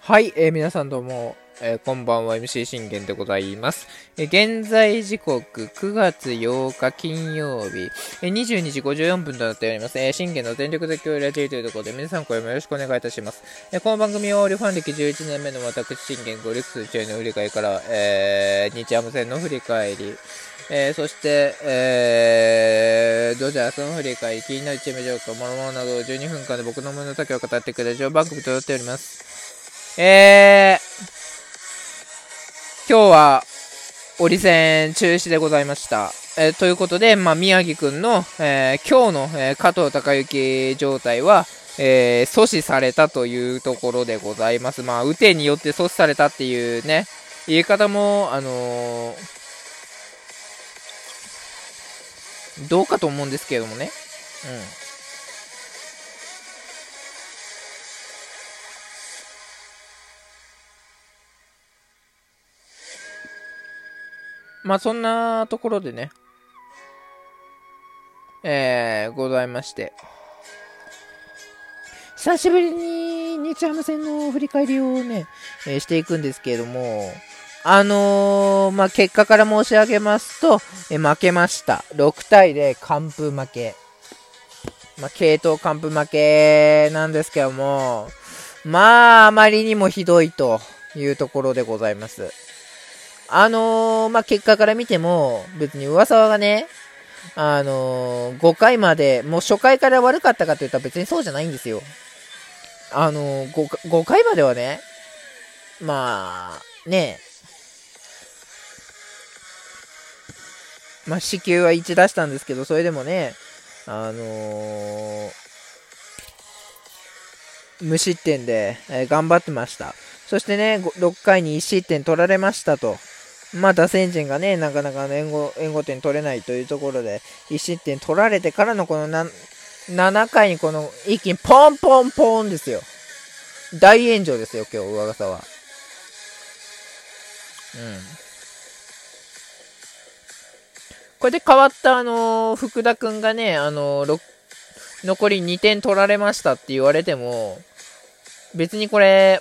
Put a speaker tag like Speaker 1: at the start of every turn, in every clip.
Speaker 1: はい、えー、皆さんどうも、えー、こんばんは MC 信玄でございます、えー、現在時刻9月8日金曜日、えー、22時54分となっております、えー、信玄の全力絶叫ラジオというところで皆さんこれもよろしくお願いいたします、えー、この番組はオリファン歴11年目の私信玄ゴリックス中の振り返りから、えー、日ハム戦の振り返り。えー、そして、えー、ドジャースの振り返り、気になるチーム状況、もろもろなど12分間で僕の胸の丈を語ってくれる番組となっております。えー、今日は、折り戦中止でございました。えー、ということで、まあ、宮城くんの、えー、今日の、えー、加藤隆之状態は、え阻止されたというところでございます。まあ、雨天によって阻止されたっていうね、言い方も、あのどうかと思うんですけれどもね。うん。まあそんなところでね、えー、ございまして。久しぶりに日ハム戦の振り返りをね、えー、していくんですけれども、あのー、まあ、結果から申し上げますと、え、負けました。6対0、完封負け。まあ、系統完封負けなんですけども、まあ、あまりにもひどいというところでございます。あのー、まあ、結果から見ても、別に噂はね、あのー、5回まで、もう初回から悪かったかというと別にそうじゃないんですよ。あのー、5, 5回まではね、まあ、ねまあ、死球は1出したんですけど、それでもね、あのー、無失点で、えー、頑張ってました。そしてね、6回に1失点取られましたと。まあ、打線陣がね、なかなか援護援護点取れないというところで、1失点取られてからのこの7回にこの一気にポンポンポンですよ。大炎上ですよ、今日、上笠は。うん。これで変わったあのー、福田くんがね、あのー、残り2点取られましたって言われても、別にこれ、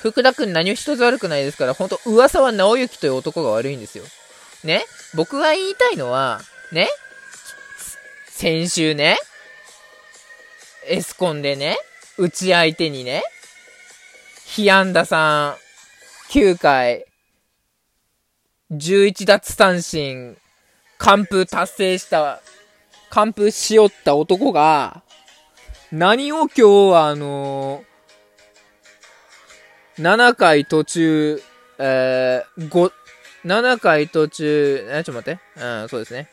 Speaker 1: 福田くん何一つ悪くないですから、ほんと、噂は直之という男が悪いんですよ。ね？僕が言いたいのは、ね？先週ね、エスコンでね、打ち相手にね、被安打さん、9回、11奪三振、完封達成した、完封しよった男が、何を今日はあの7回途中、えー、5、7回途中、え、ちょっと待って。うん、そうですね。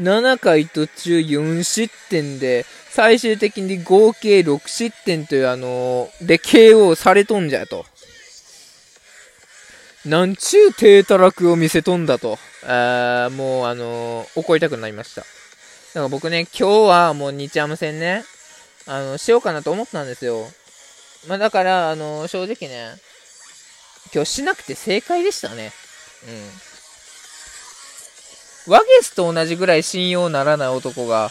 Speaker 1: 7回途中4失点で、最終的に合計6失点というあのー、で KO されとんじゃと。なんちゅう低たらくを見せとんだと。あもうあのー、怒りたくなりました。だから僕ね、今日はもう日ハム戦ね、あの、しようかなと思ったんですよ。まあだから、あの、正直ね、今日しなくて正解でしたね。うん。ワゲスと同じぐらい信用ならない男が、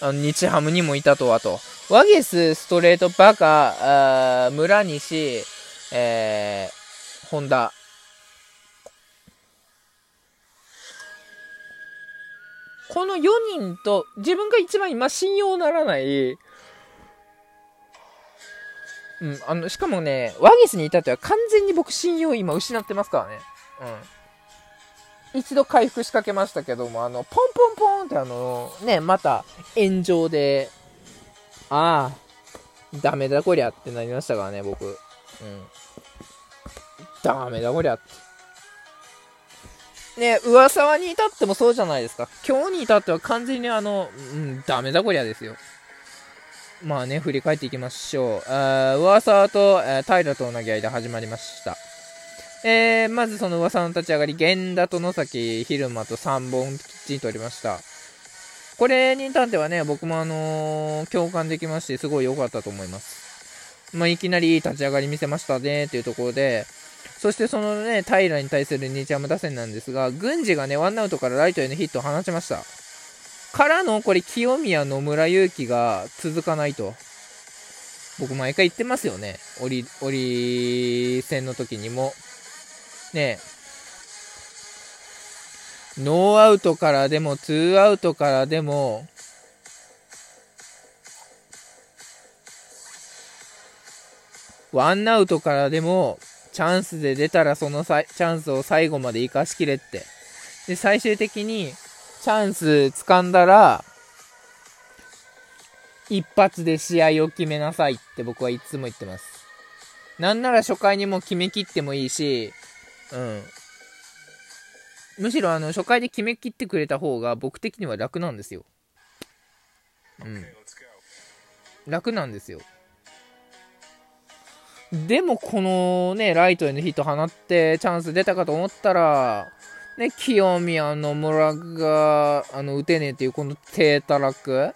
Speaker 1: あの、日ハムにもいたとはと。ワゲス、ストレート、バカ、村西、えー、ホンダ。この4人と、自分が一番今信用ならない、うん、あの、しかもね、ワゲスに至っては完全に僕信用今失ってますからね。うん。一度回復しかけましたけども、あの、ポンポンポンってあの、ね、また炎上で、ああ、ダメだこりゃってなりましたからね、僕。うん。ダメだこりゃって。ね、噂はに至ってもそうじゃないですか。今日に至っては完全にあの、うん、ダメだこりゃですよ。まあね、振り返っていきましょう。あ噂と、えー、平との投げ合いで始まりました。えー、まずその噂の立ち上がり、源田と野崎、昼間と3本きっちり取りました。これに至ってはね、僕もあのー、共感できまして、すごい良かったと思います。まあ、いきなりいい立ち上がり見せましたね、っていうところで、そしてそのね、平に対する日ハム打線なんですが、郡司がね、ワンアウトからライトへのヒットを放ちました。からの、これ、清宮、野村勇輝が続かないと。僕、毎回言ってますよね。折り、折り戦の時にも。ねノーアウトからでも、ツーアウトからでも、ワンアウトからでも、チャンスで出たらそのチャンスを最後まで生かしきれって。で、最終的に、チャンス掴んだら、一発で試合を決めなさいって僕はいつも言ってます。なんなら初回にも決めきってもいいし、うん。むしろあの、初回で決めきってくれた方が僕的には楽なんですよ。うん。楽なんですよ。でもこのね、ライトへのヒット放ってチャンス出たかと思ったら、ね、清宮野村が、あの、打てねえっていうこの低たらく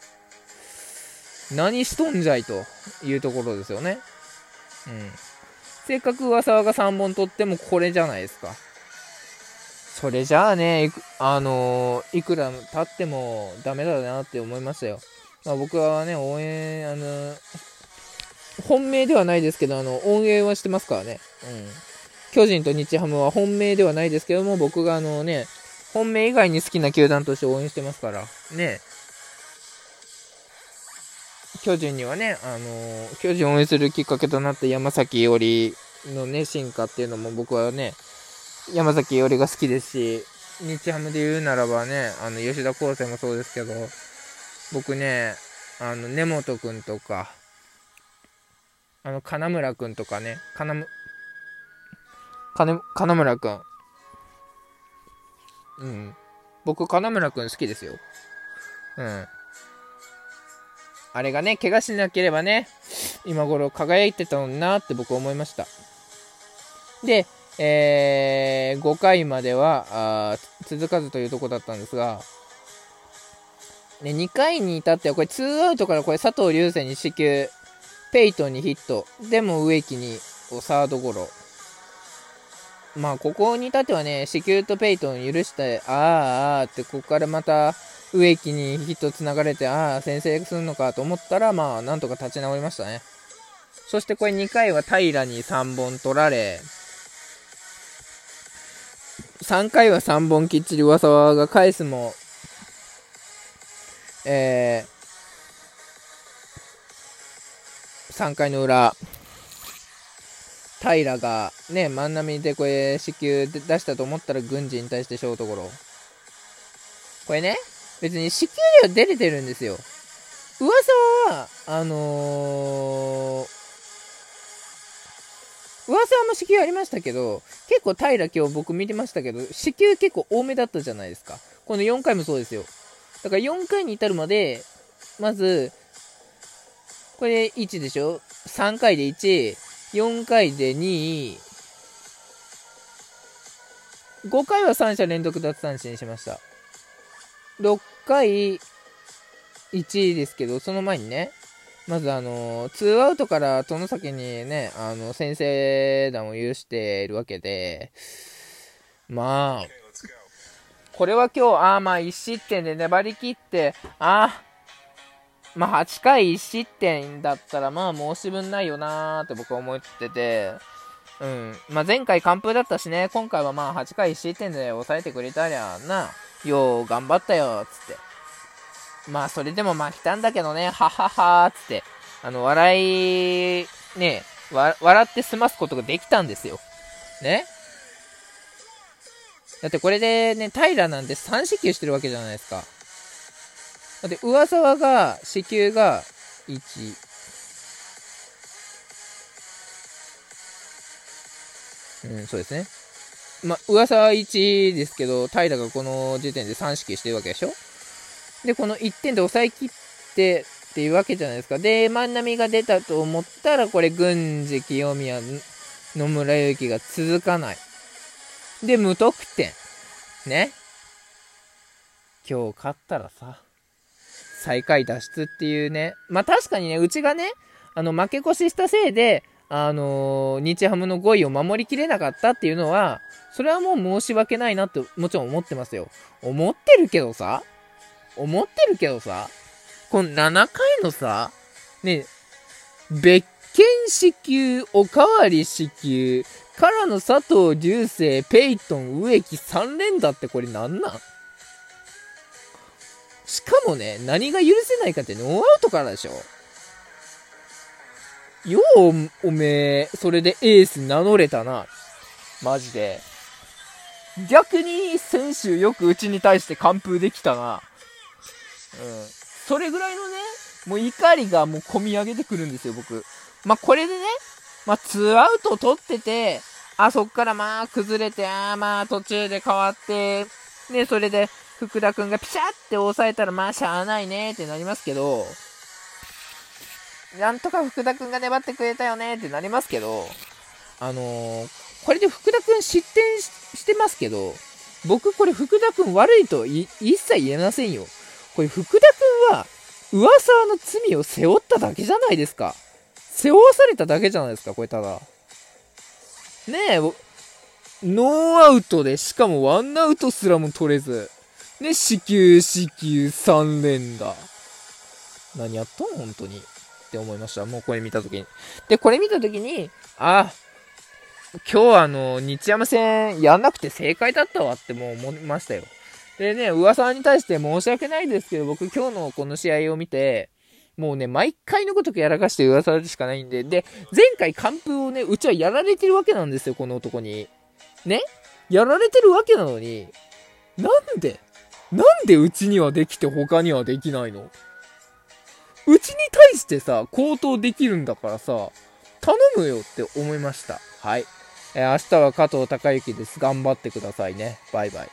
Speaker 1: 何しとんじゃいというところですよね。うん。せっかく上沢が3本取ってもこれじゃないですか。それじゃあね、あのー、いくら経ってもダメだなって思いましたよ。まあ、僕はね、応援、あのー、本命ではないですけど、あの、応援はしてますからね。うん。巨人と日ハムは本命ではないですけども、僕があのね、本命以外に好きな球団として応援してますから、ね。巨人にはね、あの、巨人を応援するきっかけとなった山崎伊織のね、進化っていうのも僕はね、山崎伊織が好きですし、日ハムで言うならばね、あの、吉田康生もそうですけど、僕ね、あの、根本くんとか、あの、金村くんとかね、金、金、金村くん。うん。僕、金村くん好きですよ。うん。あれがね、怪我しなければね、今頃輝いてたのになって僕は思いました。で、えー、5回までは続かずというとこだったんですが、ね、2回に至っては、これ2アウトからこれ佐藤流星に四球、ペイトンにヒット、でも植木にサードゴロ。まあ、ここに至ってはね、四球とペイトン許して、あーあーって、ここからまた、植木にヒットつながれて、ああ、先制するのかと思ったら、まあ、なんとか立ち直りましたね。そしてこれ2回は平に3本取られ、3回は3本きっちり上沢が返すも、えー、3回の裏、平がね、万波でこれ、四球出したと思ったら、軍事に対してショートゴロ。これね、別に四球では出れてるんですよ。噂は、あのー、噂はも四球ありましたけど、結構平今日僕見てましたけど、四球結構多めだったじゃないですか。この4回もそうですよ。だから4回に至るまで、まず、これ1でしょ ?3 回で1、4回で2、5回は3者連続奪三振しました。6回1位ですけど、その前にね、まずあの、ツーアウトから外崎にね、あの、先制弾を許しているわけで、まあ、これは今日、ああ、まあ1失点で粘り切って、ああ、まあ8回1失点だったら、まあ申し分ないよなーって僕は思ってて、うん。まあ前回完封だったしね、今回はまあ8回1失点で抑えてくれたりゃな、よう頑張ったよ、つって。まあ、それでも負けたんだけどね、ははは、つって。あの、笑い、ね、笑って済ますことができたんですよ。ねだってこれでね、平なんて3四球してるわけじゃないですか。だって、上沢が、四球が1、うん、そうですね。まあ、噂は1ですけど、平がこの時点で3式してるわけでしょ？で、この1点で抑えきってっていうわけじゃないですか。で、万波が出たと思ったら、これ、郡司、清宮、野村祐希が続かない。で、無得点。ね。今日勝ったらさ、最下位脱出っていうね。まあ確かにね、うちがね、あの、負け越ししたせいで、あのー、日ハムの5位を守りきれなかったっていうのは、それはもう申し訳ないなってもちろん思ってますよ。思ってるけどさ、思ってるけどさ、この7回のさ、ね、別件支給、おかわり支給、からの佐藤流星、ペイトン、植木3連打ってこれなんなん？しかもね、何が許せないかってノーアウトからでしょよう、おめえ、それでエース名乗れたな。マジで。逆に、選手よくうちに対して完封できたな。うん。それぐらいのね、もう怒りがもう込み上げてくるんですよ、僕。まあ、これでね、まあ、2アウト取ってて、あ、そっからまあ、崩れて、あまあ、途中で変わって、ね、それで、福田くんがピシャって抑えたら、まあ、しゃあないねってなりますけど、なんとか福田くんが粘ってくれたよねってなりますけど、あのー、これで福田くん失点してますけど、僕これ福田くん悪いと一切言えませんよ。これ福田くんは、噂の罪を背負っただけじゃないですか。背負わされただけじゃないですか、これただ。ねえ、ノーアウトで、しかもワンアウトすらも取れず、ね、死球、死球、3連打。何やったん本当に。って思いました。もうこれ見たときに。で、これ見たときに、あ、今日あの、日山戦やんなくて正解だったわってもう思いましたよ。でね、噂に対して申し訳ないですけど、僕今日のこの試合を見て、もうね、毎回のことくやらかして噂でしかないんで、で、前回完封をね、うちはやられてるわけなんですよ、この男に。ね？やられてるわけなのに、なんで？なんでうちにはできて他にはできないの？うちに対してさ、高騰できるんだからさ、頼むよって思いました。はい。えー、明日は加藤隆之です。頑張ってくださいね。バイバイ。